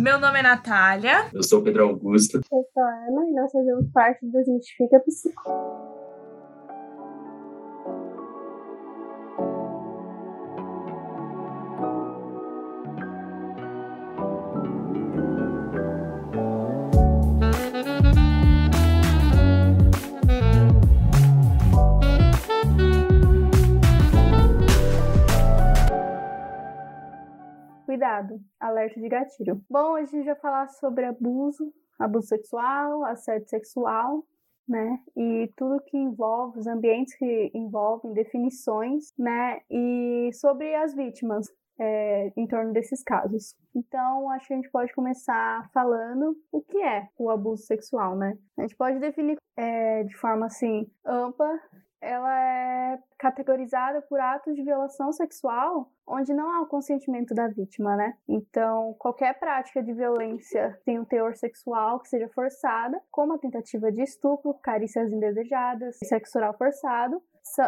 Meu nome é Natália. Eu sou Pedro Augusto. Eu sou a Ana e nós fazemos parte do Desmistifica Psico. Cuidado, alerta de gatilho. Bom, hoje a gente vai falar sobre abuso, abuso sexual, assédio sexual, né? E tudo que envolve, os ambientes que envolvem, definições, né? E sobre as vítimas. É, em torno desses casos. Então, acho que a gente pode começar falando o que é o abuso sexual, né? A gente pode definir é, de forma assim ampla ela é categorizada por atos de violação sexual onde não há o consentimento da vítima, né? Então, qualquer prática de violência tem um teor sexual que seja forçada, como a tentativa de estupro, carícias indesejadas, sexo oral forçado,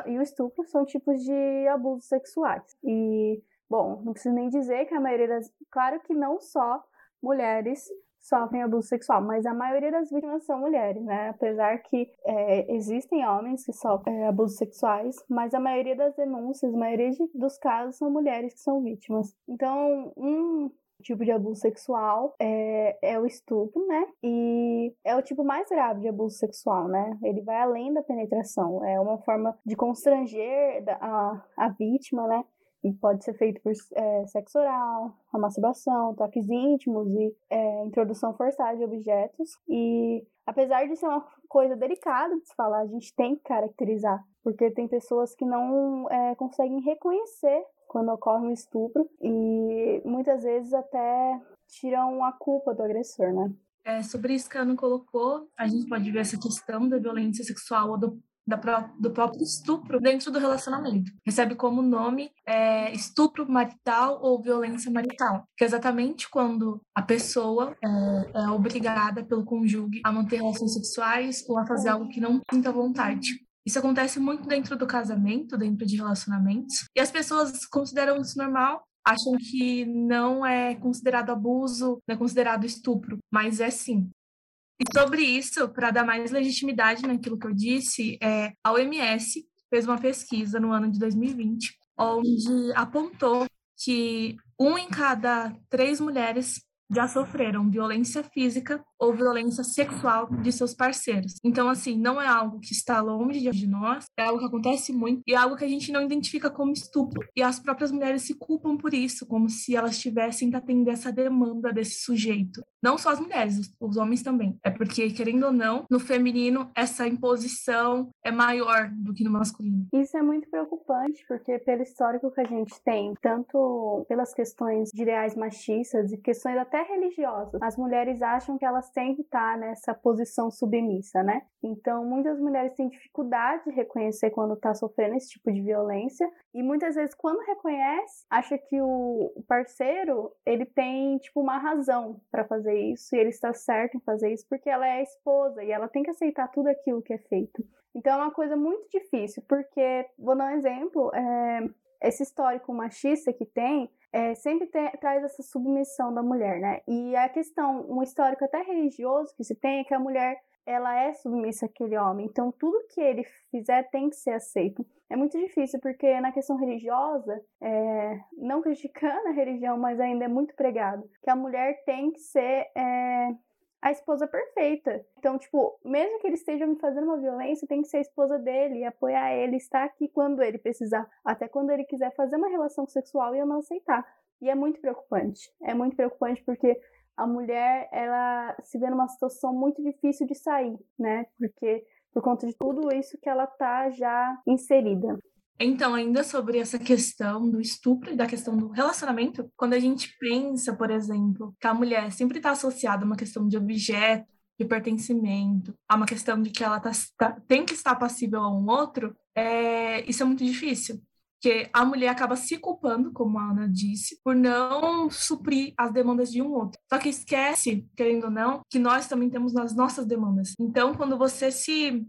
e o estupro são tipos de abusos sexuais. E, bom, não preciso nem dizer que a maioria das. Claro que não só mulheres sofrem abuso sexual, mas a maioria das vítimas são mulheres, né? Apesar que é, existem homens que sofrem é, abusos sexuais, mas a maioria das denúncias, a maioria dos casos são mulheres que são vítimas. Então, um tipo de abuso sexual é, é o estupro, né? E é o tipo mais grave de abuso sexual, né? Ele vai além da penetração, é uma forma de constranger a, a vítima, né? E pode ser feito por é, sexo oral, a masturbação, toques íntimos e é, introdução forçada de objetos. E apesar de ser uma coisa delicada de se falar, a gente tem que caracterizar, porque tem pessoas que não é, conseguem reconhecer quando ocorre um estupro e muitas vezes até tiram a culpa do agressor, né? É, sobre isso que a Ana colocou, a gente pode ver essa questão da violência sexual ou do da, do próprio estupro dentro do relacionamento. Recebe como nome é, estupro marital ou violência marital, que é exatamente quando a pessoa é, é obrigada pelo cônjuge a manter relações sexuais ou a fazer algo que não sinta vontade. Isso acontece muito dentro do casamento, dentro de relacionamentos, e as pessoas consideram isso normal, acham que não é considerado abuso, não é considerado estupro, mas é sim. E sobre isso, para dar mais legitimidade naquilo que eu disse, é, a OMS fez uma pesquisa no ano de 2020, onde apontou que um em cada três mulheres já sofreram violência física ou violência sexual de seus parceiros. Então, assim, não é algo que está longe de nós, é algo que acontece muito e é algo que a gente não identifica como estupro. E as próprias mulheres se culpam por isso, como se elas tivessem que atender essa demanda desse sujeito. Não só as mulheres, os homens também. É porque, querendo ou não, no feminino, essa imposição é maior do que no masculino. Isso é muito preocupante, porque pelo histórico que a gente tem, tanto pelas questões de ideais machistas e questões até religiosas, as mulheres acham que elas que estar nessa posição submissa, né? Então, muitas mulheres têm dificuldade de reconhecer quando está sofrendo esse tipo de violência e muitas vezes quando reconhece, acha que o parceiro, ele tem tipo uma razão para fazer isso e ele está certo em fazer isso porque ela é esposa e ela tem que aceitar tudo aquilo que é feito. Então, é uma coisa muito difícil, porque, vou dar um exemplo, é, esse histórico machista que tem é, sempre tem, traz essa submissão da mulher, né? E a questão, um histórico até religioso que se tem é que a mulher ela é submissa àquele homem. Então, tudo que ele fizer tem que ser aceito. É muito difícil, porque na questão religiosa, é, não criticando a religião, mas ainda é muito pregado, que a mulher tem que ser é, a esposa perfeita. Então, tipo, mesmo que ele esteja me fazendo uma violência, tem que ser a esposa dele, apoiar ele, estar aqui quando ele precisar, até quando ele quiser fazer uma relação sexual e eu não aceitar. E é muito preocupante. É muito preocupante porque a mulher, ela se vê numa situação muito difícil de sair, né? Porque por conta de tudo isso que ela tá já inserida. Então, ainda sobre essa questão do estupro e da questão do relacionamento, quando a gente pensa, por exemplo, que a mulher sempre está associada a uma questão de objeto, de pertencimento, a uma questão de que ela tá, tá, tem que estar passível a um outro, é, isso é muito difícil. Porque a mulher acaba se culpando, como a Ana disse, por não suprir as demandas de um outro. Só que esquece, querendo ou não, que nós também temos as nossas demandas. Então, quando você se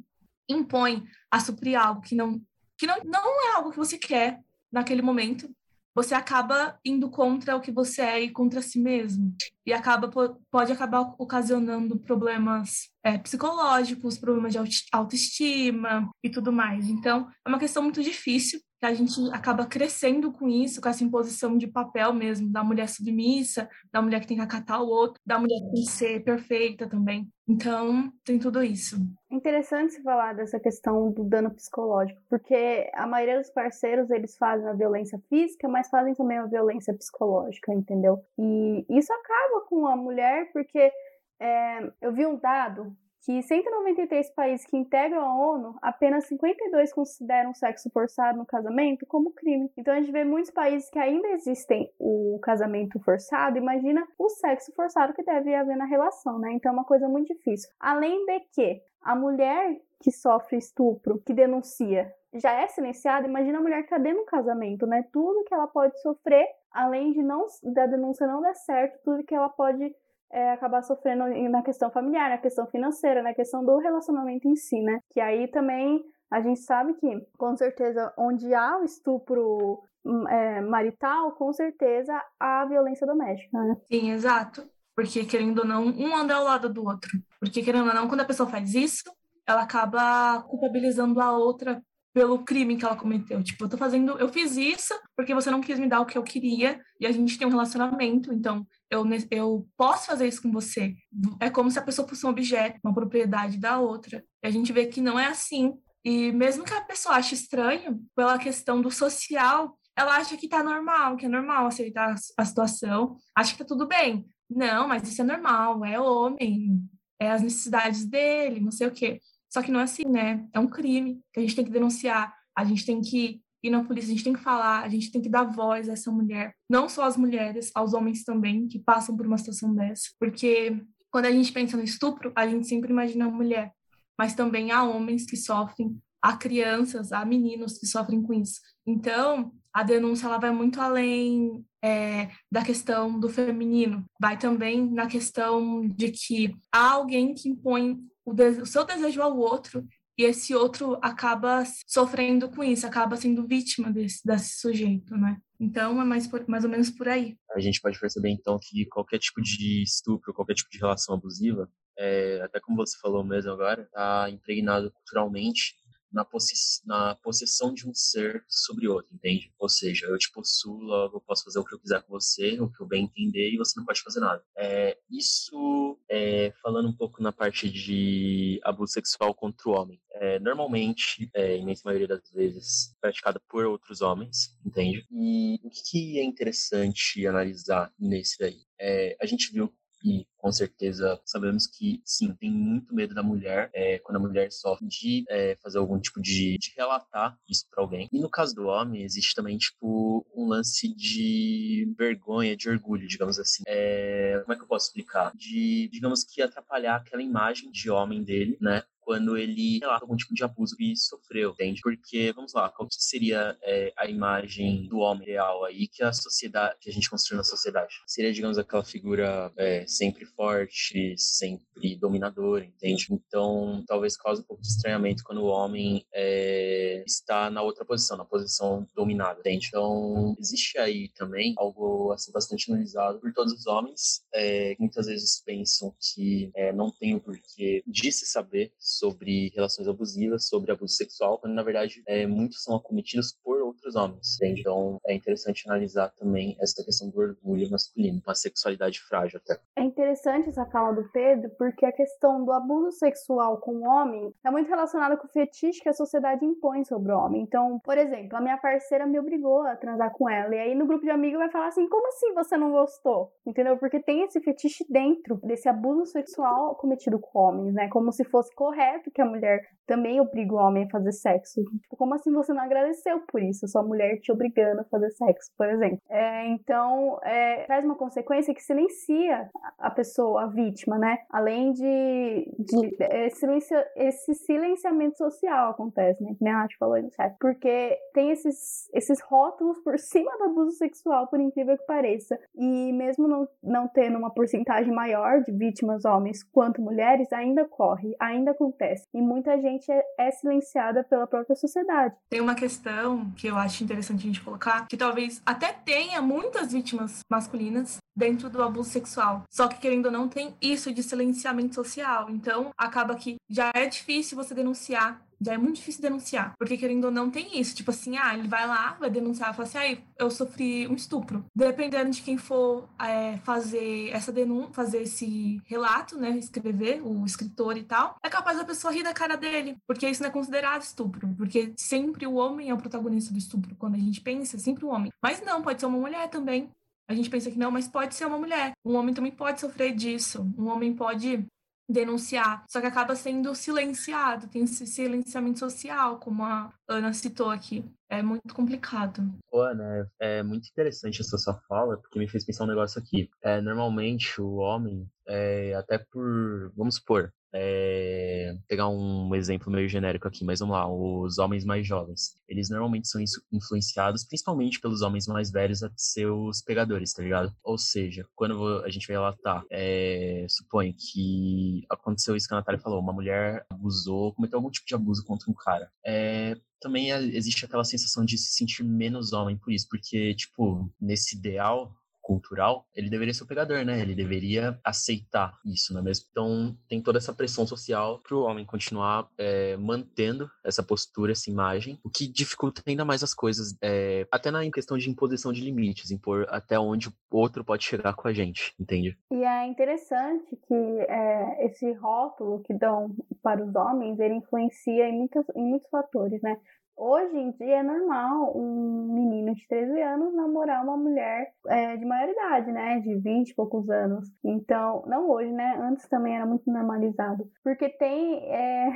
impõe a suprir algo que não que não, não é algo que você quer naquele momento, você acaba indo contra o que você é e contra si mesmo. E acaba pode acabar ocasionando problemas é, psicológicos, problemas de autoestima e tudo mais. Então, é uma questão muito difícil a gente acaba crescendo com isso, com essa imposição de papel mesmo, da mulher submissa, da mulher que tem que acatar o outro, da mulher que tem que ser perfeita também. Então, tem tudo isso. É interessante se falar dessa questão do dano psicológico, porque a maioria dos parceiros, eles fazem a violência física, mas fazem também a violência psicológica, entendeu? E isso acaba com a mulher, porque é, eu vi um dado que 193 países que integram a ONU, apenas 52 consideram sexo forçado no casamento como crime. Então a gente vê muitos países que ainda existem o casamento forçado, imagina o sexo forçado que deve haver na relação, né? Então é uma coisa muito difícil. Além de que a mulher que sofre estupro, que denuncia, já é silenciada, imagina a mulher que está dentro do casamento, né? Tudo que ela pode sofrer, além de não da denúncia não dar certo, tudo que ela pode é, acabar sofrendo na questão familiar, na questão financeira, na questão do relacionamento em si, né? Que aí também a gente sabe que, com certeza, onde há o estupro hum, é, marital, com certeza há violência doméstica, né? Sim, exato. Porque, querendo ou não, um anda ao lado do outro. Porque, querendo ou não, quando a pessoa faz isso, ela acaba culpabilizando a outra pelo crime que ela cometeu. Tipo, eu tô fazendo, eu fiz isso porque você não quis me dar o que eu queria e a gente tem um relacionamento, então eu, eu posso fazer isso com você. É como se a pessoa fosse um objeto, uma propriedade da outra. E a gente vê que não é assim. E mesmo que a pessoa ache estranho, pela questão do social, ela acha que tá normal, que é normal aceitar a situação, acha que tá tudo bem. Não, mas isso é normal, é homem, é as necessidades dele, não sei o quê. Só que não é assim, né? É um crime que a gente tem que denunciar, a gente tem que ir na polícia, a gente tem que falar, a gente tem que dar voz a essa mulher. Não só as mulheres, aos homens também, que passam por uma situação dessa. Porque quando a gente pensa no estupro, a gente sempre imagina a mulher. Mas também há homens que sofrem, há crianças, há meninos que sofrem com isso. Então, a denúncia ela vai muito além é, da questão do feminino, vai também na questão de que há alguém que impõe o, o seu desejo ao outro e esse outro acaba sofrendo com isso, acaba sendo vítima desse, desse sujeito, né? Então é mais, por, mais ou menos por aí. A gente pode perceber então que qualquer tipo de estupro, qualquer tipo de relação abusiva, é, até como você falou mesmo agora, está impregnado culturalmente na, posse na possessão de um ser sobre outro, entende? Ou seja, eu te possuo, logo eu posso fazer o que eu quiser com você, o que eu bem entender, e você não pode fazer nada. É, isso, é, falando um pouco na parte de abuso sexual contra o homem, é, normalmente, é, imensa maioria das vezes, praticada por outros homens, entende? E o que é interessante analisar nesse daí? É, a gente viu e com certeza sabemos que sim, tem muito medo da mulher é, quando a mulher sofre de é, fazer algum tipo de, de relatar isso para alguém. E no caso do homem, existe também tipo um lance de vergonha, de orgulho, digamos assim. É, como é que eu posso explicar? De, digamos que atrapalhar aquela imagem de homem dele, né? Quando ele relata algum tipo de abuso que sofreu, entende? Porque, vamos lá, qual seria é, a imagem do homem real aí que a sociedade, que a gente construiu na sociedade? Seria, digamos, aquela figura é, sempre forte, sempre dominadora, entende? Então, talvez cause um pouco de estranhamento quando o homem é, está na outra posição, na posição dominada, entende? Então, existe aí também algo assim bastante analisado por todos os homens, é, que muitas vezes pensam que é, não tem o porquê de se saber sobre relações abusivas, sobre abuso sexual, quando na verdade é, muitos são acometidos por outros homens. Entende? Então é interessante analisar também essa questão do orgulho masculino, uma sexualidade frágil até. É interessante essa fala do Pedro, porque a questão do abuso sexual com o homem é muito relacionada com o fetiche que a sociedade impõe sobre o homem. Então, por exemplo, a minha parceira me obrigou a transar com ela, e aí no grupo de amigos vai falar assim: como assim você não gostou? Entendeu? Porque tem esse fetiche dentro desse abuso sexual cometido com homens, né? Como se fosse correto que a mulher também obriga o homem a fazer sexo. Tipo, como assim você não agradeceu por isso? Sua mulher te obrigando a fazer sexo, por exemplo. É, então, é, traz uma consequência que silencia a pessoa, a vítima, né? Além de, de é, silencia, esse silenciamento social acontece, né? Que nem a Nath falou aí no chat. Porque tem esses, esses rótulos por cima do abuso sexual, por incrível que pareça. E mesmo não, não tendo uma porcentagem maior de vítimas homens quanto mulheres, ainda corre, ainda acontece. E muita gente é, é silenciada pela própria sociedade. Tem uma questão que eu acho interessante a gente colocar, que talvez até tenha muitas vítimas masculinas dentro do abuso sexual. Só que, querendo ou não, tem isso de silenciamento social. Então, acaba que já é difícil você denunciar já é muito difícil denunciar. Porque, querendo ou não, tem isso. Tipo assim, ah, ele vai lá, vai denunciar, fala assim, ah, eu sofri um estupro. Dependendo de quem for é, fazer essa denúncia, fazer esse relato, né, escrever, o escritor e tal, é capaz da pessoa rir da cara dele. Porque isso não é considerado estupro. Porque sempre o homem é o protagonista do estupro. Quando a gente pensa, é sempre o homem. Mas não, pode ser uma mulher também. A gente pensa que não, mas pode ser uma mulher. Um homem também pode sofrer disso. Um homem pode denunciar, só que acaba sendo silenciado, tem esse silenciamento social, como a Ana citou aqui. É muito complicado. Ana, é muito interessante essa sua fala, porque me fez pensar um negócio aqui. É, normalmente o homem, é, até por, vamos supor, é, pegar um exemplo meio genérico aqui, mas vamos lá, os homens mais jovens, eles normalmente são influenciados principalmente pelos homens mais velhos a ser os pegadores, tá ligado? Ou seja, quando a gente vai relatar, é, suponho que aconteceu isso que a Natália falou, uma mulher abusou, cometeu algum tipo de abuso contra um cara. É, também existe aquela sensação de se sentir menos homem por isso, porque, tipo, nesse ideal, cultural, ele deveria ser o pegador, né? Ele deveria aceitar isso, não é mesmo? Então, tem toda essa pressão social para o homem continuar é, mantendo essa postura, essa imagem, o que dificulta ainda mais as coisas, é, até na questão de imposição de limites, impor até onde o outro pode chegar com a gente, entende? E é interessante que é, esse rótulo que dão para os homens, ele influencia em, muitos, em muitos fatores, né? Hoje em dia é normal um menino de 13 anos namorar uma mulher é, de maioridade, né? De 20 e poucos anos. Então, não hoje, né? Antes também era muito normalizado. Porque tem. É...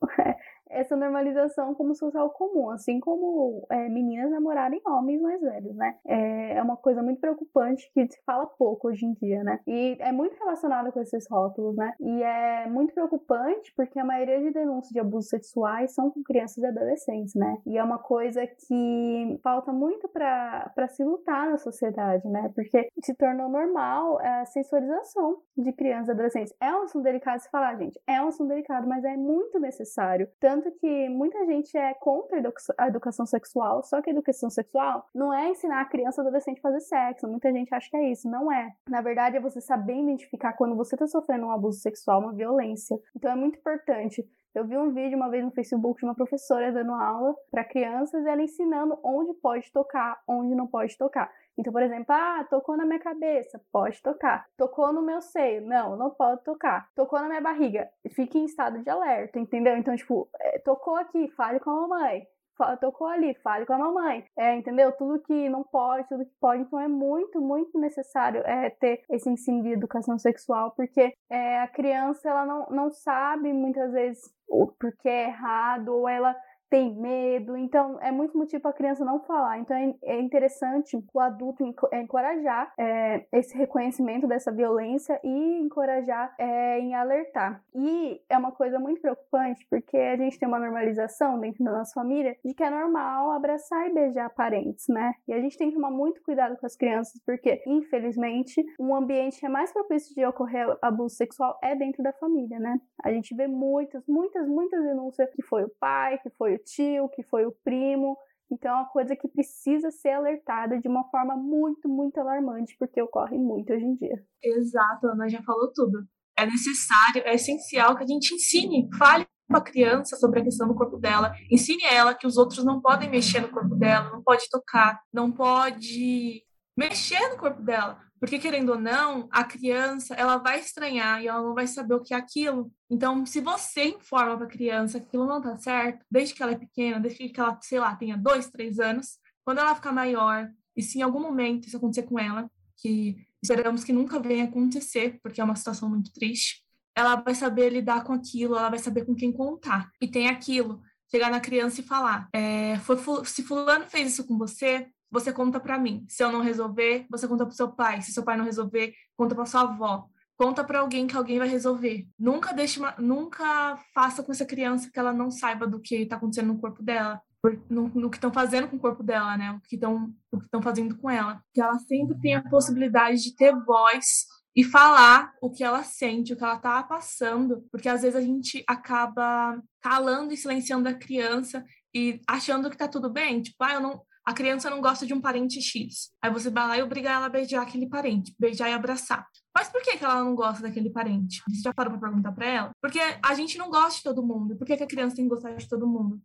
essa normalização como social comum, assim como é, meninas namorarem homens mais velhos, né? É, é uma coisa muito preocupante que se fala pouco hoje em dia, né? E é muito relacionado com esses rótulos, né? E é muito preocupante porque a maioria de denúncias de abusos sexuais são com crianças e adolescentes, né? E é uma coisa que falta muito para se lutar na sociedade, né? Porque se tornou normal a sensualização de crianças e adolescentes. É um assunto delicado de se falar, gente. É um assunto delicado, mas é muito necessário. Tanto tanto que muita gente é contra a educação sexual, só que a educação sexual não é ensinar a criança ou adolescente a fazer sexo. Muita gente acha que é isso. Não é. Na verdade, é você saber identificar quando você está sofrendo um abuso sexual, uma violência. Então é muito importante. Eu vi um vídeo uma vez no Facebook de uma professora dando aula para crianças ela ensinando onde pode tocar, onde não pode tocar. Então, por exemplo, ah, tocou na minha cabeça, pode tocar. Tocou no meu seio, não, não pode tocar. Tocou na minha barriga, fique em estado de alerta, entendeu? Então, tipo, é, tocou aqui, fale com a mamãe. Tocou ali, fale com a mamãe. É, entendeu? Tudo que não pode, tudo que pode. Então é muito, muito necessário é, ter esse ensino de educação sexual, porque é, a criança ela não, não sabe muitas vezes o porquê é errado, ou ela tem medo, então é muito motivo para a criança não falar. Então é, é interessante o adulto encorajar é, esse reconhecimento dessa violência e encorajar é, em alertar. E é uma coisa muito preocupante porque a gente tem uma normalização dentro da nossa família de que é normal abraçar e beijar parentes, né? E a gente tem que tomar muito cuidado com as crianças porque, infelizmente, um ambiente que é mais propício de ocorrer abuso sexual é dentro da família, né? A gente vê muitas, muitas, muitas denúncias que foi o pai, que foi o tio, que foi o primo. Então é uma coisa que precisa ser alertada de uma forma muito, muito alarmante, porque ocorre muito hoje em dia. Exato, Ana já falou tudo. É necessário, é essencial que a gente ensine, fale com a criança sobre a questão do corpo dela, ensine ela que os outros não podem mexer no corpo dela, não pode tocar, não pode mexer no corpo dela, porque, querendo ou não, a criança ela vai estranhar e ela não vai saber o que é aquilo. Então, se você informa para a criança que aquilo não está certo, desde que ela é pequena, desde que ela, sei lá, tenha dois, três anos, quando ela ficar maior, e se em algum momento isso acontecer com ela, que esperamos que nunca venha acontecer, porque é uma situação muito triste, ela vai saber lidar com aquilo, ela vai saber com quem contar. E tem aquilo, chegar na criança e falar: é, foi, se fulano fez isso com você, você conta para mim. Se eu não resolver, você conta para seu pai. Se seu pai não resolver, conta para sua avó. Conta para alguém que alguém vai resolver. Nunca deixe, uma, nunca faça com essa criança que ela não saiba do que está acontecendo no corpo dela, no, no que estão fazendo com o corpo dela, né? O que estão o que estão fazendo com ela. Que ela sempre tenha a possibilidade de ter voz e falar o que ela sente, o que ela tá passando, porque às vezes a gente acaba calando e silenciando a criança e achando que tá tudo bem, tipo, ah, eu não, a criança não gosta de um parente X. Aí você vai lá e obriga ela a beijar aquele parente, beijar e abraçar. Mas por que, que ela não gosta daquele parente? Você já parou para perguntar para ela? Porque a gente não gosta de todo mundo. Por que, que a criança tem que gostar de todo mundo?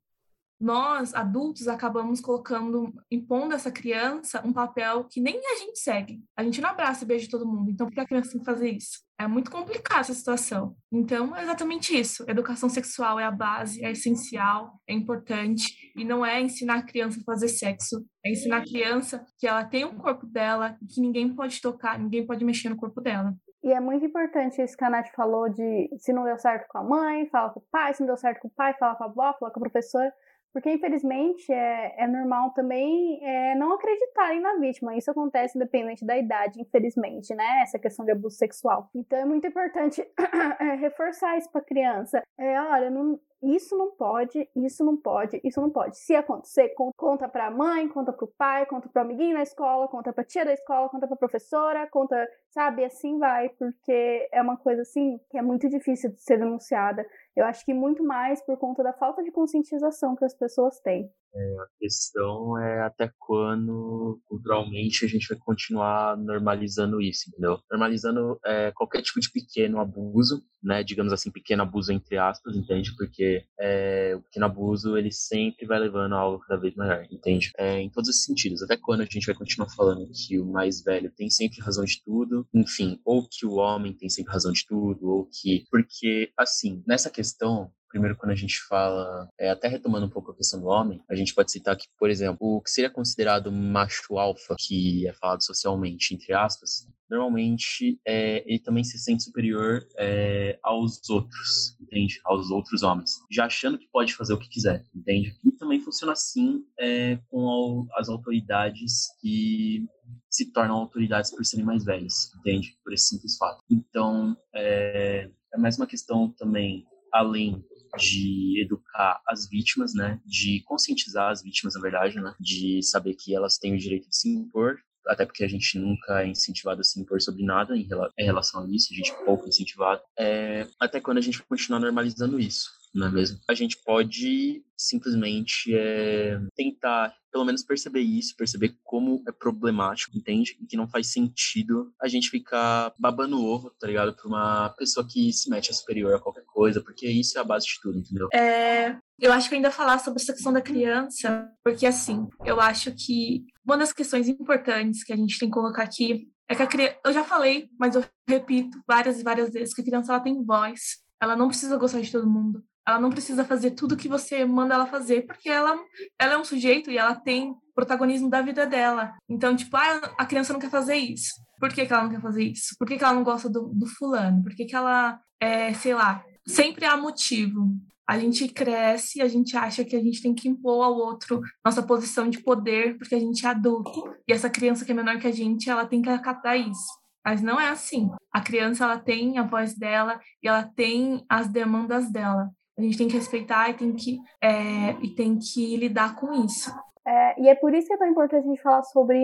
Nós, adultos, acabamos colocando, impondo essa criança um papel que nem a gente segue. A gente não abraça e beija todo mundo. Então, por que a criança tem que fazer isso? É muito complicada essa situação. Então, é exatamente isso. Educação sexual é a base, é essencial, é importante. E não é ensinar a criança a fazer sexo. É ensinar a criança que ela tem um corpo dela, que ninguém pode tocar, ninguém pode mexer no corpo dela. E é muito importante isso que a Nath falou de se não deu certo com a mãe, fala com o pai, se não deu certo com o pai, fala com a avó, fala com a professora. Porque, infelizmente, é, é normal também é, não acreditarem na vítima. Isso acontece independente da idade, infelizmente, né? Essa questão de abuso sexual. Então, é muito importante é, reforçar isso para a criança. É, olha, não, isso não pode, isso não pode, isso não pode. Se acontecer, conta para a mãe, conta para o pai, conta para o amiguinho na escola, conta para tia da escola, conta para professora, conta, sabe, assim vai, porque é uma coisa assim que é muito difícil de ser denunciada. Eu acho que muito mais por conta da falta de conscientização que as pessoas têm. É, a questão é até quando, culturalmente, a gente vai continuar normalizando isso, entendeu? Normalizando é, qualquer tipo de pequeno abuso, né? Digamos assim, pequeno abuso entre aspas, entende? Porque é, o pequeno abuso, ele sempre vai levando a algo cada vez maior, entende? É, em todos os sentidos. Até quando a gente vai continuar falando que o mais velho tem sempre razão de tudo, enfim, ou que o homem tem sempre razão de tudo, ou que... Porque, assim, nessa questão, Primeiro, quando a gente fala, é, até retomando um pouco a questão do homem, a gente pode citar que, por exemplo, o que seria considerado macho alfa, que é falado socialmente, entre aspas, normalmente é, ele também se sente superior é, aos outros, entende? Aos outros homens, já achando que pode fazer o que quiser, entende? E também funciona assim é, com as autoridades que se tornam autoridades por serem mais velhas, entende? Por esse simples fato. Então, é, é mais uma questão também, além de educar as vítimas, né, de conscientizar as vítimas, na verdade, né, de saber que elas têm o direito de se impor, até porque a gente nunca é incentivado a se impor sobre nada em, relação a isso, a gente é pouco incentivado, é, até quando a gente continuar normalizando isso não é mesmo? A gente pode simplesmente é, tentar, pelo menos, perceber isso, perceber como é problemático, entende? E que não faz sentido a gente ficar babando ovo, tá ligado? Pra uma pessoa que se mete a superior a qualquer coisa, porque isso é a base de tudo, entendeu? É, eu acho que ainda falar sobre essa questão da criança, porque assim, eu acho que uma das questões importantes que a gente tem que colocar aqui é que a criança, eu já falei, mas eu repito várias e várias vezes que a criança ela tem voz, ela não precisa gostar de todo mundo, ela não precisa fazer tudo que você manda ela fazer, porque ela, ela é um sujeito e ela tem protagonismo da vida dela. Então, tipo, ah, a criança não quer fazer isso. Por que, que ela não quer fazer isso? Por que, que ela não gosta do, do fulano? Por que, que ela, é, sei lá, sempre há motivo. A gente cresce, a gente acha que a gente tem que impor ao outro nossa posição de poder, porque a gente é adulto. E essa criança que é menor que a gente, ela tem que acatar isso. Mas não é assim. A criança, ela tem a voz dela e ela tem as demandas dela. A gente tem que respeitar e tem que, é, e tem que lidar com isso. É, e é por isso que é tão importante a gente falar sobre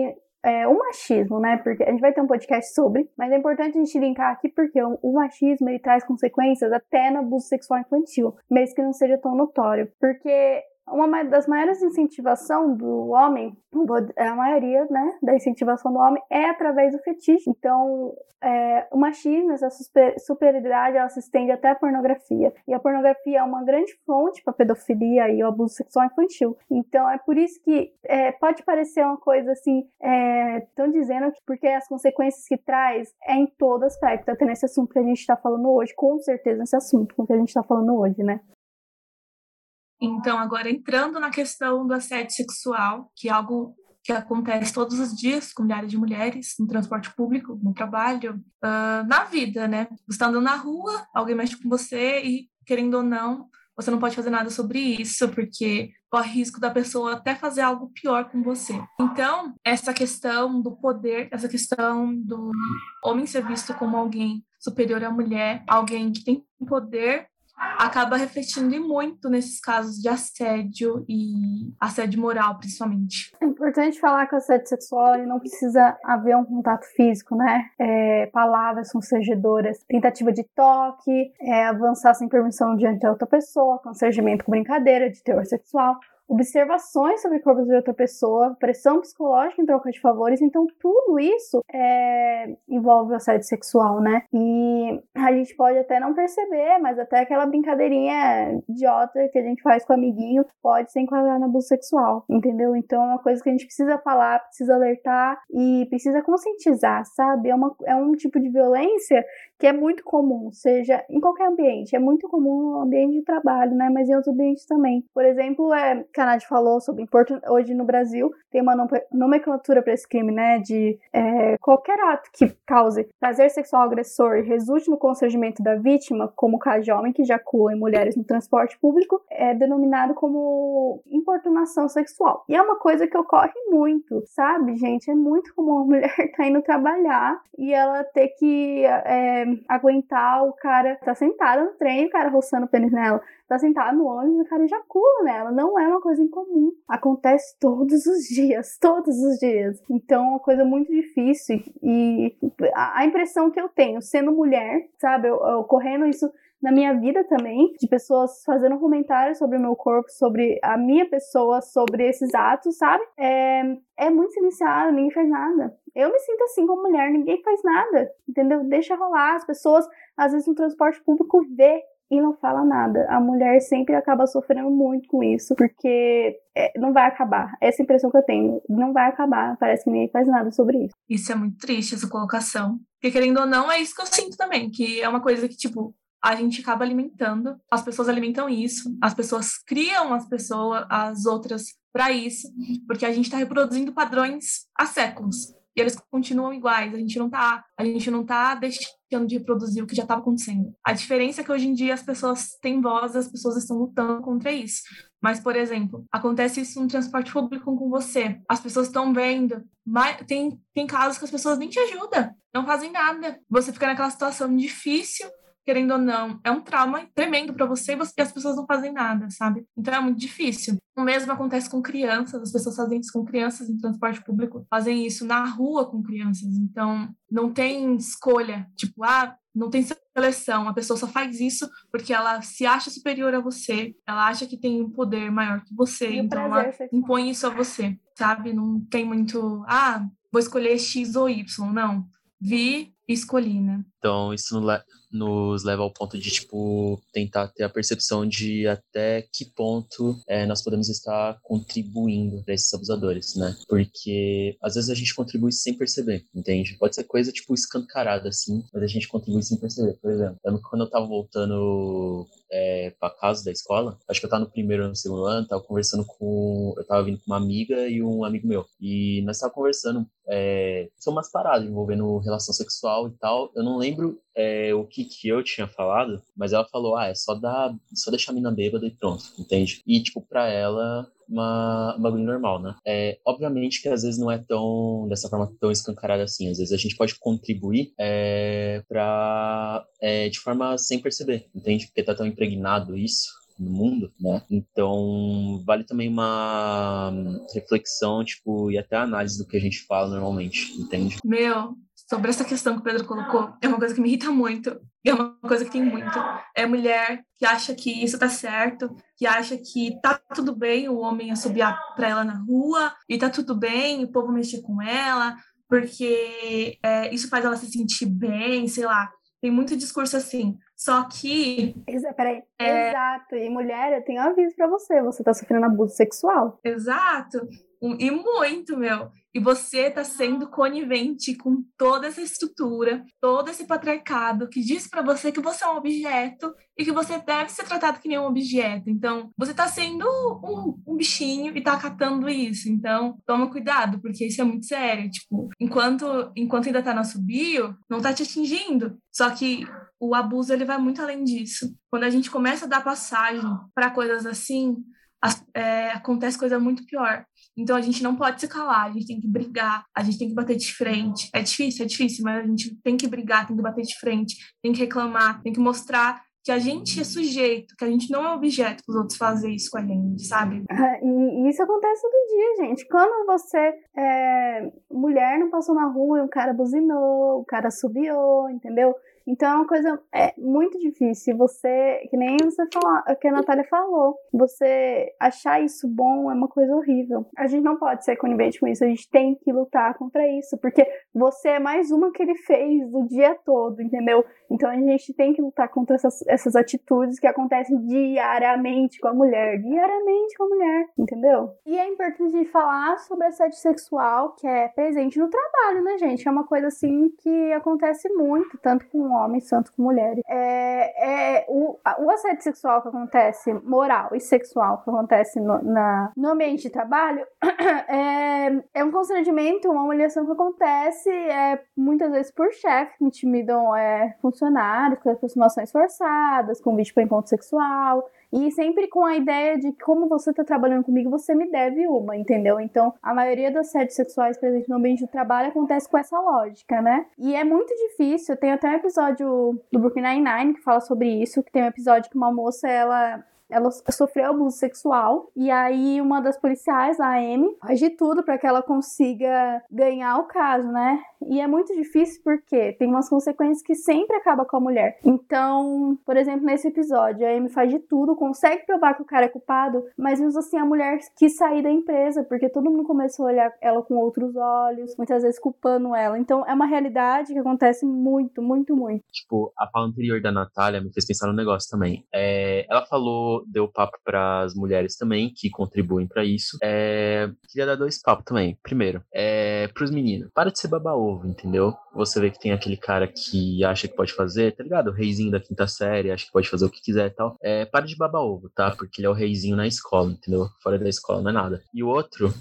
é, o machismo, né? Porque a gente vai ter um podcast sobre, mas é importante a gente linkar aqui porque o, o, machismo ele traz consequências até no abuso sexual infantil, mesmo que não seja tão notório. Porque uma das maiores incentivação do homem, a maioria, né, da incentivação do homem é através do fetiche. Então, é, o machismo, essa superioridade, ela se estende até a pornografia. E a pornografia é uma grande fonte para pedofilia e o abuso sexual infantil. Então, é por isso que é, pode parecer uma coisa assim, estão é, dizendo que porque as consequências que traz é em todo aspecto, até nesse assunto que a gente está falando hoje, com certeza nesse assunto com que a gente está falando hoje, né? Então, agora entrando na questão do assédio sexual, que é algo que acontece todos os dias com milhares de mulheres no transporte público, no trabalho, uh, na vida, né? Você está andando na rua, alguém mexe com você e, querendo ou não, você não pode fazer nada sobre isso, porque corre risco da pessoa até fazer algo pior com você. Então, essa questão do poder, essa questão do homem ser visto como alguém superior à mulher, alguém que tem poder acaba refletindo muito nesses casos de assédio e assédio moral, principalmente. É importante falar que o assédio sexual ele não precisa haver um contato físico, né? É, palavras constrangedoras, tentativa de toque, é, avançar sem permissão diante da outra pessoa, constrangimento com brincadeira, de teor sexual observações sobre o corpo de outra pessoa, pressão psicológica em troca de favores, então tudo isso é, envolve o assédio sexual, né? E a gente pode até não perceber, mas até aquela brincadeirinha idiota que a gente faz com o amiguinho pode ser enquadrada no abuso sexual, entendeu? Então é uma coisa que a gente precisa falar, precisa alertar e precisa conscientizar, sabe? É, uma, é um tipo de violência que é muito comum, seja em qualquer ambiente, é muito comum no ambiente de trabalho, né? Mas em outros ambientes também. Por exemplo, é que a Nath falou sobre hoje no Brasil tem uma nomenclatura para esse crime, né? De é, qualquer ato que cause prazer sexual agressor e resulte no constrangimento da vítima, como o caso de homem que ejacula em mulheres no transporte público, é denominado como importunação sexual. E é uma coisa que ocorre muito, sabe, gente? É muito comum a mulher tá indo trabalhar e ela ter que é, aguentar o cara tá sentada no trem, o cara roçando o pênis nela tá sentada no ônibus e o cara ejacula nela. Não é uma coisa incomum. Acontece todos os dias, todos os dias. Então é uma coisa muito difícil. E a impressão que eu tenho, sendo mulher, sabe, ocorrendo isso na minha vida também, de pessoas fazendo comentários sobre o meu corpo, sobre a minha pessoa, sobre esses atos, sabe? É, é muito silenciado, ninguém faz nada. Eu me sinto assim como mulher, ninguém faz nada, entendeu? Deixa rolar. As pessoas, às vezes, no transporte público, vê e não fala nada. A mulher sempre acaba sofrendo muito com isso, porque é, não vai acabar. Essa impressão que eu tenho, não vai acabar. Parece que ninguém faz nada sobre isso. Isso é muito triste, essa colocação. Porque, querendo ou não, é isso que eu sinto também, que é uma coisa que, tipo, a gente acaba alimentando, as pessoas alimentam isso, as pessoas criam as pessoas, as outras para isso, porque a gente está reproduzindo padrões há séculos e eles continuam iguais. A gente não tá, a gente não tá deixando de reproduzir o que já estava acontecendo. A diferença é que hoje em dia as pessoas têm voz, as pessoas estão lutando contra isso. Mas, por exemplo, acontece isso no transporte público com você. As pessoas estão vendo. Mas tem, tem casos que as pessoas nem te ajudam, não fazem nada. Você fica naquela situação difícil querendo ou não, é um trauma tremendo para você e as pessoas não fazem nada, sabe? Então é muito difícil. O mesmo acontece com crianças, as pessoas fazem isso com crianças em transporte público, fazem isso na rua com crianças. Então não tem escolha, tipo, ah, não tem seleção, a pessoa só faz isso porque ela se acha superior a você, ela acha que tem um poder maior que você, e então ela impõe isso a você, sabe? Não tem muito, ah, vou escolher X ou Y, não. Vi escolhi, né? Então, isso nos leva ao ponto de, tipo, tentar ter a percepção de até que ponto é, nós podemos estar contribuindo para esses abusadores, né? Porque às vezes a gente contribui sem perceber, entende? Pode ser coisa, tipo, escancarada, assim, mas a gente contribui sem perceber. Por exemplo, quando eu tava voltando é, para casa da escola, acho que eu tava no primeiro ou no segundo ano, tava conversando com. Eu tava vindo com uma amiga e um amigo meu. E nós tava conversando é, sobre umas paradas envolvendo relação sexual e tal. Eu não lembro é, o que, que eu tinha falado, mas ela falou, ah, é só dar, só deixar a mina bêbada e pronto, entende? E, tipo, pra ela, uma, um bagulho normal, né? É, obviamente que às vezes não é tão, dessa forma tão escancarada assim, às vezes a gente pode contribuir é, pra, é, de forma sem perceber, entende? Porque tá tão impregnado isso no mundo, né? Então, vale também uma reflexão, tipo, e até análise do que a gente fala normalmente, entende? Meu, sobre essa questão que o Pedro colocou, é uma coisa que me irrita muito. É uma coisa que tem muito. É mulher que acha que isso tá certo, que acha que tá tudo bem o homem assobiar pra ela na rua, e tá tudo bem o povo mexer com ela, porque é, isso faz ela se sentir bem, sei lá. Tem muito discurso assim. Só que. Peraí. É... Exato. E mulher, eu tenho aviso para você: você tá sofrendo abuso sexual. Exato. E muito, meu. E você está sendo conivente com toda essa estrutura, todo esse patriarcado que diz para você que você é um objeto e que você deve ser tratado que nem um objeto. Então, você está sendo um, um, bichinho e está acatando isso. Então, toma cuidado, porque isso é muito sério. Tipo, enquanto, enquanto ainda está no bio, não está te atingindo. Só que o abuso ele vai muito além disso. Quando a gente começa a dar passagem para coisas assim, é, acontece coisa muito pior. Então a gente não pode se calar, a gente tem que brigar, a gente tem que bater de frente. É difícil, é difícil, mas a gente tem que brigar, tem que bater de frente, tem que reclamar, tem que mostrar que a gente é sujeito, que a gente não é objeto para os outros fazer isso com a gente, sabe? E isso acontece todo dia, gente. Quando você é mulher não passou na rua e um cara buzinou, o cara subiu, entendeu? Então é uma coisa é muito difícil. Você, que nem você falar, que a Natália falou, você achar isso bom é uma coisa horrível. A gente não pode ser conivente com isso, a gente tem que lutar contra isso, porque você é mais uma que ele fez o dia todo, entendeu? Então a gente tem que lutar contra essas, essas atitudes que acontecem diariamente com a mulher, diariamente com a mulher, entendeu? E é importante falar sobre assédio sexual que é presente no trabalho, né, gente? É uma coisa assim que acontece muito, tanto com homens tanto com mulheres. É, é o, o assédio sexual que acontece, moral e sexual que acontece no, na, no ambiente de trabalho, é, é um constrangimento, uma humilhação que acontece é, muitas vezes por chefe que intimidam é, funcionários, com aproximações forçadas, convite para encontro sexual. E sempre com a ideia de que, como você está trabalhando comigo, você me deve uma, entendeu? Então, a maioria dos assédios sexuais presentes no ambiente de trabalho acontece com essa lógica, né? E é muito difícil. Tem até um episódio do Brooklyn Nine-Nine que fala sobre isso, que tem um episódio que uma moça, ela ela sofreu abuso sexual e aí uma das policiais, a Amy, faz de tudo para que ela consiga ganhar o caso, né? E é muito difícil porque tem umas consequências que sempre acaba com a mulher. Então, por exemplo, nesse episódio, a Amy faz de tudo, consegue provar que o cara é culpado, mas mesmo assim a mulher quis sair da empresa porque todo mundo começou a olhar ela com outros olhos, muitas vezes culpando ela. Então, é uma realidade que acontece muito, muito, muito. Tipo, a fala anterior da Natália me fez pensar no negócio também. É, ela falou deu papo para as mulheres também, que contribuem para isso. É, queria dar dois papos também. Primeiro, é, pros meninos, para de ser baba-ovo, entendeu? Você vê que tem aquele cara que acha que pode fazer, tá ligado? O reizinho da quinta série, acha que pode fazer o que quiser e tal. É, para de baba-ovo, tá? Porque ele é o reizinho na escola, entendeu? Fora da escola não é nada. E o outro,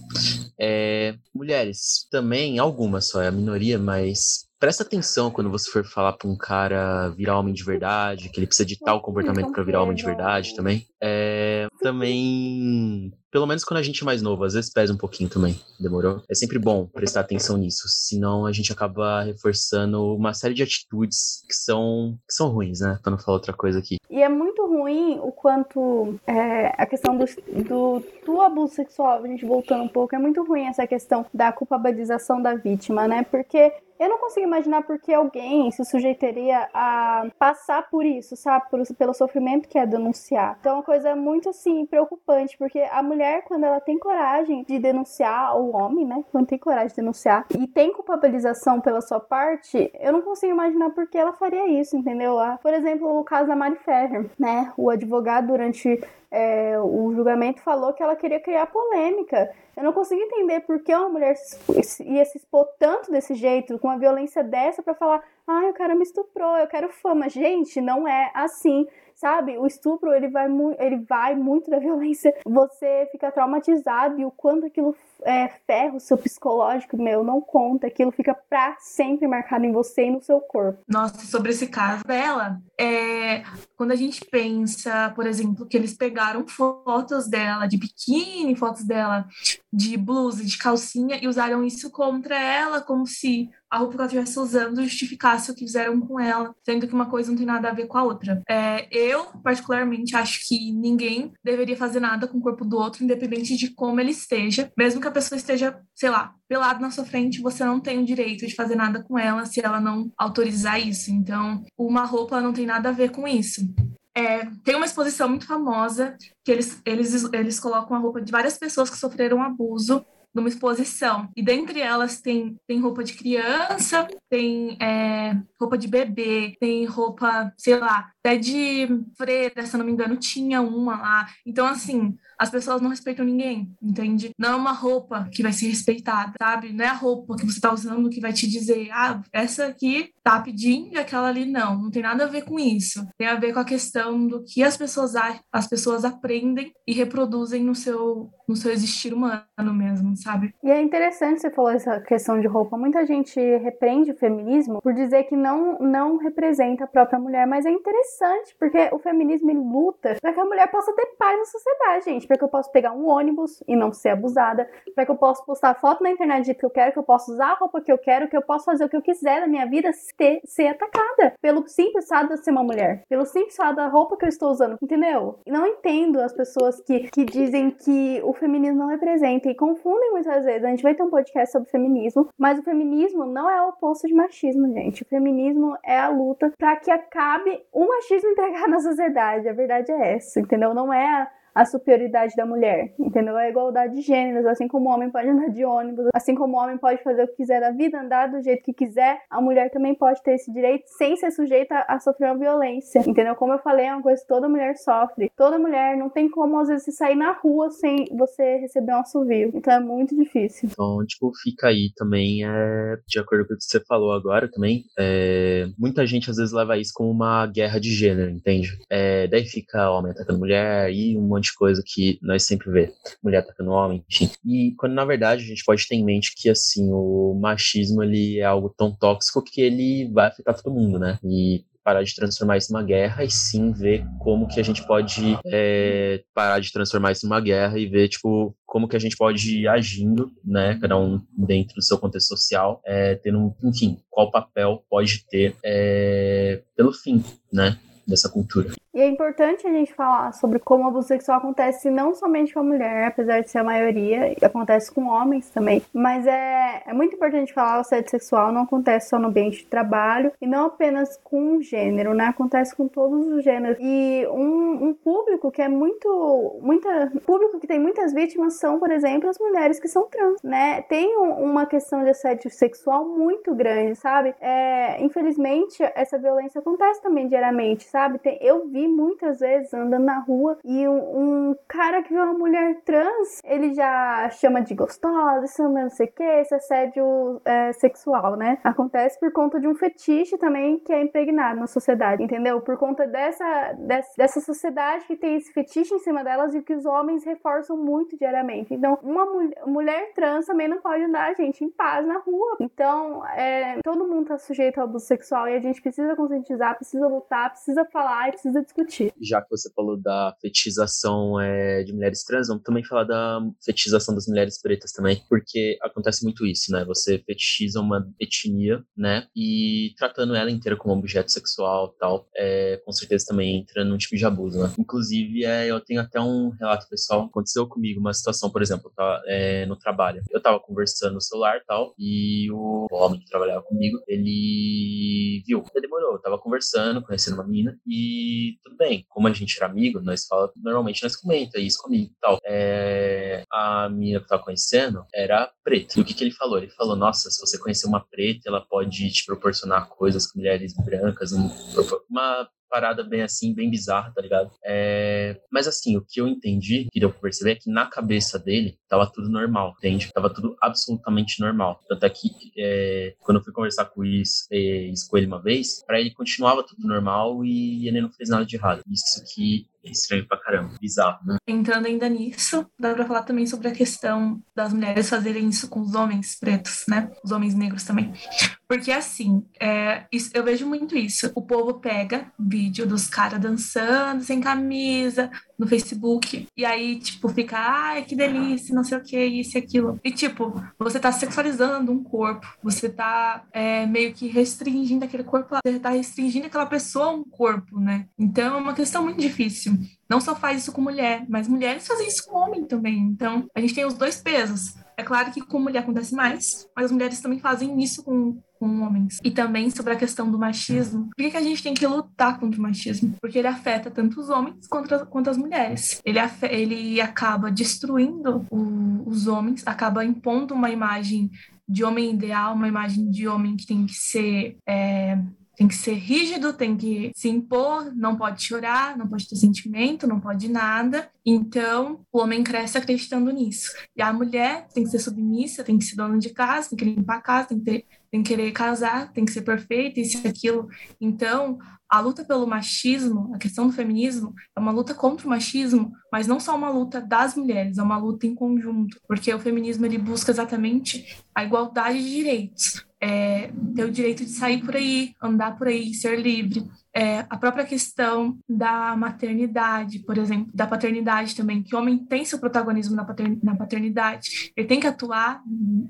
é, mulheres, também, algumas só, é a minoria, mas presta atenção quando você for falar pra um cara virar homem de verdade, que ele precisa de tal comportamento para virar homem de verdade também. É, também pelo menos quando a gente é mais novo, às vezes pesa um pouquinho também, demorou? É sempre bom prestar atenção nisso, senão a gente acaba reforçando uma série de atitudes que são, que são ruins, né? Pra não falar outra coisa aqui. E é muito ruim o quanto é, a questão do, do, do abuso sexual, a gente voltando um pouco, é muito ruim essa questão da culpabilização da vítima, né? Porque eu não consigo imaginar por que alguém se sujeitaria a passar por isso, sabe? Por, pelo sofrimento que é denunciar. Então, é uma coisa muito, assim, preocupante, porque a mulher, quando ela tem coragem de denunciar, ou o homem, né? Quando tem coragem de denunciar, e tem culpabilização pela sua parte, eu não consigo imaginar por que ela faria isso, entendeu? Por exemplo, o caso da Mari Ferrer, né? O advogado, durante é, o julgamento falou que ela queria criar polêmica. Eu não consigo entender por que uma mulher ia se expor tanto desse jeito, com uma violência dessa, para falar: ai, o cara me estuprou, eu quero fama. Gente, não é assim sabe? O estupro, ele vai, ele vai muito da violência. Você fica traumatizado e o quanto aquilo é, ferra o seu psicológico, meu, não conta. Aquilo fica pra sempre marcado em você e no seu corpo. Nossa, sobre esse caso dela, é, quando a gente pensa, por exemplo, que eles pegaram fotos dela de biquíni, fotos dela de blusa, de calcinha e usaram isso contra ela, como se a roupa que ela estivesse usando justificasse o que fizeram com ela, sendo que uma coisa não tem nada a ver com a outra. É, eu, particularmente, acho que ninguém deveria fazer nada com o corpo do outro, independente de como ele esteja, mesmo que a pessoa esteja, sei lá, pelado na sua frente, você não tem o direito de fazer nada com ela se ela não autorizar isso. Então, uma roupa não tem nada a ver com isso. É, tem uma exposição muito famosa que eles, eles, eles colocam a roupa de várias pessoas que sofreram abuso numa exposição. E dentre elas tem, tem roupa de criança, tem é, roupa de bebê, tem roupa, sei lá, até de freira, se não me engano, tinha uma lá. Então, assim, as pessoas não respeitam ninguém, entende? Não é uma roupa que vai ser respeitada, sabe? Não é a roupa que você tá usando que vai te dizer, ah, essa aqui tá pedindo e aquela ali não. Não tem nada a ver com isso. Tem a ver com a questão do que as pessoas, as pessoas aprendem e reproduzem no seu, no seu existir humano mesmo, sabe? E é interessante você falou essa questão de roupa. Muita gente repreende o feminismo por dizer que não, não representa a própria mulher, mas é interessante porque o feminismo luta para que a mulher possa ter paz na sociedade, gente, para que eu possa pegar um ônibus e não ser abusada, para que eu possa postar foto na internet do que eu quero, que eu possa usar a roupa que eu quero, que eu possa fazer o que eu quiser na minha vida ter, ser atacada pelo simples fato de ser uma mulher, pelo simples fato da roupa que eu estou usando, entendeu? Não entendo as pessoas que, que dizem que o feminismo não representa e confundem muitas vezes. A gente vai ter um podcast sobre feminismo, mas o feminismo não é o oposto de machismo, gente. O feminismo é a luta para que acabe o machismo empregado na sociedade. A verdade é essa, entendeu? Não é a superioridade da mulher, entendeu? A igualdade de gêneros, assim como o homem pode andar de ônibus, assim como o homem pode fazer o que quiser da vida, andar do jeito que quiser, a mulher também pode ter esse direito sem ser sujeita a sofrer uma violência, entendeu? Como eu falei, é uma coisa que toda mulher sofre. Toda mulher não tem como, às vezes, sair na rua sem você receber um assovio. Então é muito difícil. Então, tipo, fica aí também, é, de acordo com o que você falou agora também, é, muita gente às vezes leva isso como uma guerra de gênero, entende? É, daí fica homem atacando mulher e um monte de coisa que nós sempre vê. Mulher atacando homem, enfim. E quando na verdade a gente pode ter em mente que assim, o machismo ele é algo tão tóxico que ele vai afetar todo mundo, né? E parar de transformar isso numa guerra e sim ver como que a gente pode é, parar de transformar isso numa guerra e ver, tipo, como que a gente pode ir agindo, né, cada um dentro do seu contexto social, é, tendo, enfim, qual papel pode ter é, pelo fim, né, dessa cultura. E é importante a gente falar sobre como o abuso sexual acontece não somente com a mulher, apesar de ser a maioria, acontece com homens também. Mas é, é muito importante falar o assédio sexual não acontece só no ambiente de trabalho e não apenas com um gênero, né? Acontece com todos os gêneros. E um, um público que é muito. Muita, público que tem muitas vítimas são, por exemplo, as mulheres que são trans, né? Tem um, uma questão de assédio sexual muito grande, sabe? É, infelizmente, essa violência acontece também diariamente, sabe? Tem, eu vi muitas vezes andando na rua e um, um, cara que vê uma mulher trans, ele já chama de gostosa, chama não sei o que, esse assédio é, sexual, né? Acontece por conta de um fetiche também que é impregnado na sociedade, entendeu? Por conta dessa, dessa, dessa sociedade que tem esse fetiche em cima delas e que os homens reforçam muito diariamente. Então, uma mulher, trans também não pode andar, gente, em paz na rua. Então, é, todo mundo tá sujeito ao abuso sexual e a gente precisa conscientizar, precisa lutar, precisa falar e precisa discutir. Já que você falou da fetichização é, de mulheres trans, vamos também falar da fetichização das mulheres pretas também, porque acontece muito isso, né? Você fetichiza uma etnia, né? E tratando ela inteira como objeto sexual tal, é, com certeza também entra num tipo de abuso, né? Inclusive, é, eu tenho até um relato pessoal, aconteceu comigo uma situação, por exemplo, tá, é, no trabalho. Eu tava conversando no celular tal, e o homem que trabalhava comigo, ele viu. Ele demorou, eu tava conversando, conhecendo uma menina, e tudo bem, como a gente era amigo, nós fala, normalmente nós comenta isso comigo e tal. É, a menina que eu tava conhecendo era preta. E o que, que ele falou? Ele falou, nossa, se você conhecer uma preta, ela pode te proporcionar coisas com mulheres brancas, uma parada bem assim, bem bizarra, tá ligado? É... Mas assim, o que eu entendi, que deu pra perceber, é que na cabeça dele tava tudo normal, entende? Tava tudo absolutamente normal. Tanto é que é... quando eu fui conversar com, isso, é, com ele uma vez, pra ele continuava tudo normal e ele não fez nada de errado. Isso que é estranho pra caramba, bizarro, né? Entrando ainda nisso, dá pra falar também sobre a questão das mulheres fazerem isso com os homens pretos, né? Os homens negros também. Porque assim, é, isso, eu vejo muito isso. O povo pega vídeo dos caras dançando sem camisa no Facebook, e aí, tipo, fica, ai, que delícia, não sei o que, isso e aquilo. E, tipo, você tá sexualizando um corpo, você tá é, meio que restringindo aquele corpo, você tá restringindo aquela pessoa a um corpo, né? Então é uma questão muito difícil não só faz isso com mulher, mas mulheres fazem isso com homem também. Então, a gente tem os dois pesos. É claro que com mulher acontece mais, mas as mulheres também fazem isso com, com homens. E também sobre a questão do machismo. Por que, que a gente tem que lutar contra o machismo? Porque ele afeta tanto os homens quanto, quanto as mulheres. Ele, ele acaba destruindo o, os homens, acaba impondo uma imagem de homem ideal, uma imagem de homem que tem que ser. É, tem que ser rígido, tem que se impor, não pode chorar, não pode ter sentimento, não pode nada. Então, o homem cresce acreditando nisso. E a mulher tem que ser submissa, tem que ser dona de casa, tem que limpar a casa, tem que, ter, tem que querer casar, tem que ser perfeita, isso e aquilo. Então, a luta pelo machismo, a questão do feminismo, é uma luta contra o machismo, mas não só uma luta das mulheres, é uma luta em conjunto, porque o feminismo ele busca exatamente a igualdade de direitos, é, ter o direito de sair por aí, andar por aí, ser livre, é, a própria questão da maternidade, por exemplo, da paternidade também, que o homem tem seu protagonismo na, paternidade, ele tem que atuar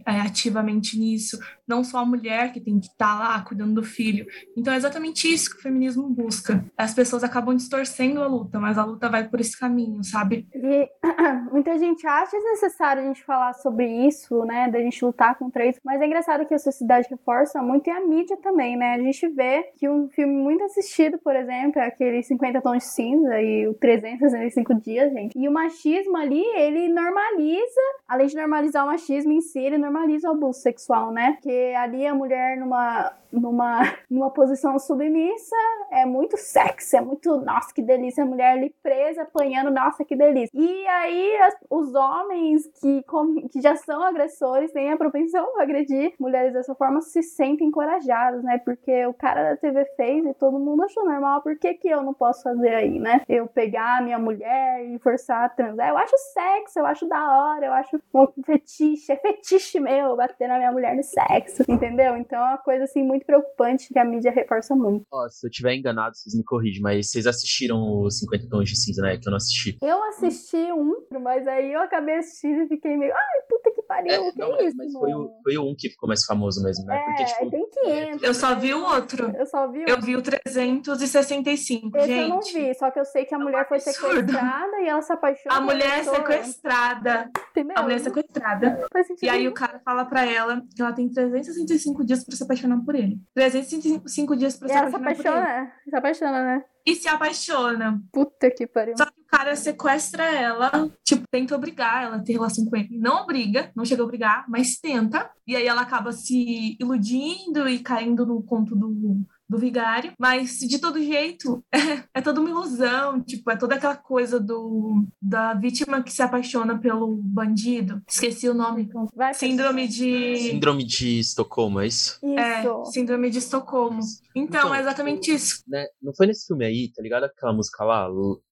é, ativamente nisso, não só a mulher que tem que estar tá lá cuidando do filho. Então é exatamente isso que o feminismo busca. As pessoas acabam distorcendo a luta, mas a luta vai por esse caminho, sabe? E muita gente acha desnecessário a gente falar sobre isso, né, da gente lutar contra isso, mas é engraçado que a sociedade reforça muito e a mídia também, né? A gente vê que um filme muito assistido assistido, por exemplo, é aquele 50 tons de cinza e o 365 dias, gente. E o machismo ali, ele normaliza, além de normalizar o machismo em si, ele normaliza o abuso sexual, né? Porque ali a mulher numa numa, numa posição submissa, é muito sexy, é muito, nossa, que delícia, a mulher ali presa, apanhando, nossa, que delícia. E aí as, os homens que, com, que já são agressores, têm a propensão a agredir mulheres dessa forma, se sentem encorajados, né? Porque o cara da TV fez e todo mundo achou normal, por que que eu não posso fazer aí, né? Eu pegar a minha mulher e forçar a transar, eu acho sexo, eu acho da hora, eu acho um fetiche, é fetiche meu bater na minha mulher no sexo, entendeu? Então é uma coisa assim muito muito preocupante que a mídia reforça muito. Ó, se eu tiver enganado, vocês me corrigem, mas vocês assistiram os 50 Tons de Cinza, né? Que eu não assisti. Eu assisti um, mas aí eu acabei assistindo e fiquei meio, ai, puta que pariu, é, que não, é isso, Mas foi o, foi o um que ficou mais famoso mesmo, né? É, Porque, tipo, tem 500. Eu só vi o outro. Eu só vi o Eu vi o 365, Esse gente. eu não vi, só que eu sei que a mulher foi sequestrada e ela se apaixonou. A mulher é sequestrada. Entendeu? A mulher é sequestrada. E aí o cara fala pra ela que ela tem 365 dias pra se apaixonar por ele. 305 dias pra se ela apaixonar se apaixona, se apaixona, né? E se apaixona. Puta que pariu. Só que o cara sequestra ela, tipo, tenta obrigar ela a ter relação com ele. Não obriga, não chega a obrigar, mas tenta. E aí ela acaba se iludindo e caindo no conto do, do vigário, mas de todo jeito é, é toda uma ilusão, tipo, é toda aquela coisa do da vítima que se apaixona pelo bandido. Esqueci o nome. Vai, síndrome de Síndrome de Estocolmo, é isso? Isso. É, síndrome de Estocolmo. Então, Então, é exatamente isso. Né? Não foi nesse filme aí, tá ligado? Aquela música lá,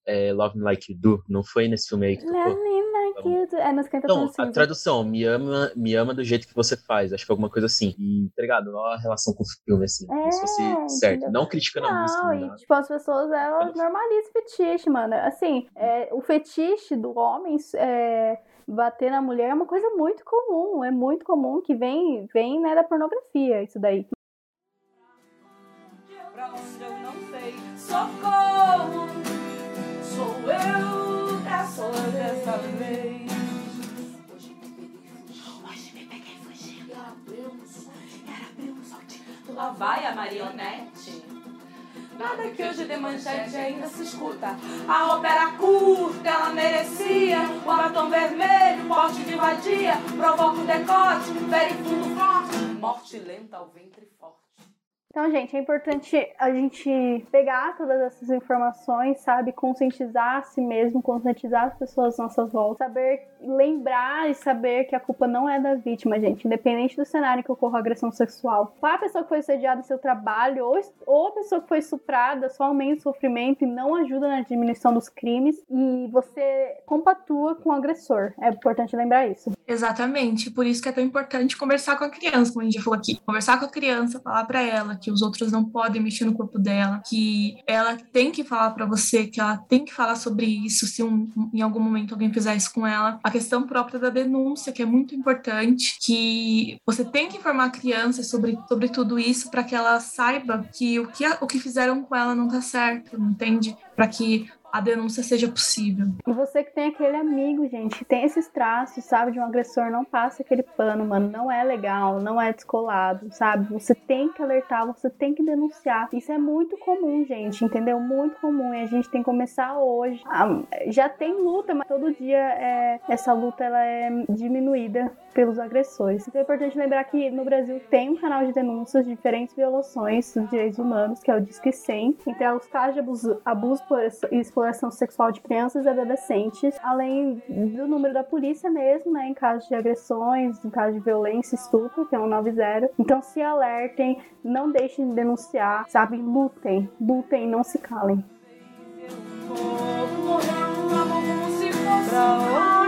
é, Love Me Like You Do? Não foi nesse filme aí que Let tocou? me like É nos 50 Não, tons de a cinza. tradução, me ama, me ama do jeito que você faz. Acho que foi alguma coisa assim. E, tá ligado? Olha a relação com o filme, assim. como se fosse É, certo. entendeu? Não criticando a música. Não, e nada. tipo, as pessoas, elas normalizam fetiche, mano. Assim, é, o fetiche do homem é, bater na mulher é uma coisa muito comum. É muito comum que vem, vem né, da pornografia, isso daí. Pra onde eu não sei. Socorro, sou eu dessa vez. Hoje me peguei fugindo. Era. Lá vai a marionete. Nada que hoje de manchete ainda se escuta. A roupa era curta, ela merecia. O batom vermelho, porte de vadia. Provoca o decote, fere fundo forte. Morte lenta ao ventre. Então, gente, é importante a gente pegar todas essas informações, sabe? Conscientizar a si mesmo, conscientizar as pessoas à nossa volta, saber lembrar e saber que a culpa não é da vítima, gente. Independente do cenário que ocorra agressão sexual. Qual a pessoa que foi sediada no seu trabalho ou, ou a pessoa que foi estuprada só aumenta o sofrimento e não ajuda na diminuição dos crimes e você compatua com o agressor. É importante lembrar isso. Exatamente. Por isso que é tão importante conversar com a criança, como a gente já falou aqui. Conversar com a criança, falar pra ela que os outros não podem mexer no corpo dela, que ela tem que falar pra você, que ela tem que falar sobre isso se um, em algum momento alguém fizer isso com ela. A questão própria da denúncia, que é muito importante, que você tem que informar a criança sobre, sobre tudo isso para que ela saiba que o que, o que fizeram com ela não tá certo, entende? Para que a denúncia seja possível. E você que tem aquele amigo, gente, tem esses traços, sabe, de um agressor, não passa aquele pano, mano. Não é legal, não é descolado, sabe? Você tem que alertar, você tem que denunciar. Isso é muito comum, gente, entendeu? Muito comum. E a gente tem que começar hoje. Ah, já tem luta, mas todo dia é, essa luta ela é diminuída pelos agressores. Então é importante lembrar que no Brasil tem um canal de denúncias de diferentes violações dos direitos humanos, que é o Disque 100. Então, os casos de abuso, abuso por exploração sexual de crianças e adolescentes, além do número da polícia mesmo, né, em caso de agressões, em caso de violência, estupro, que é um 90. Então se alertem, não deixem de denunciar, sabe? Lutem, lutem, não se calem. Pra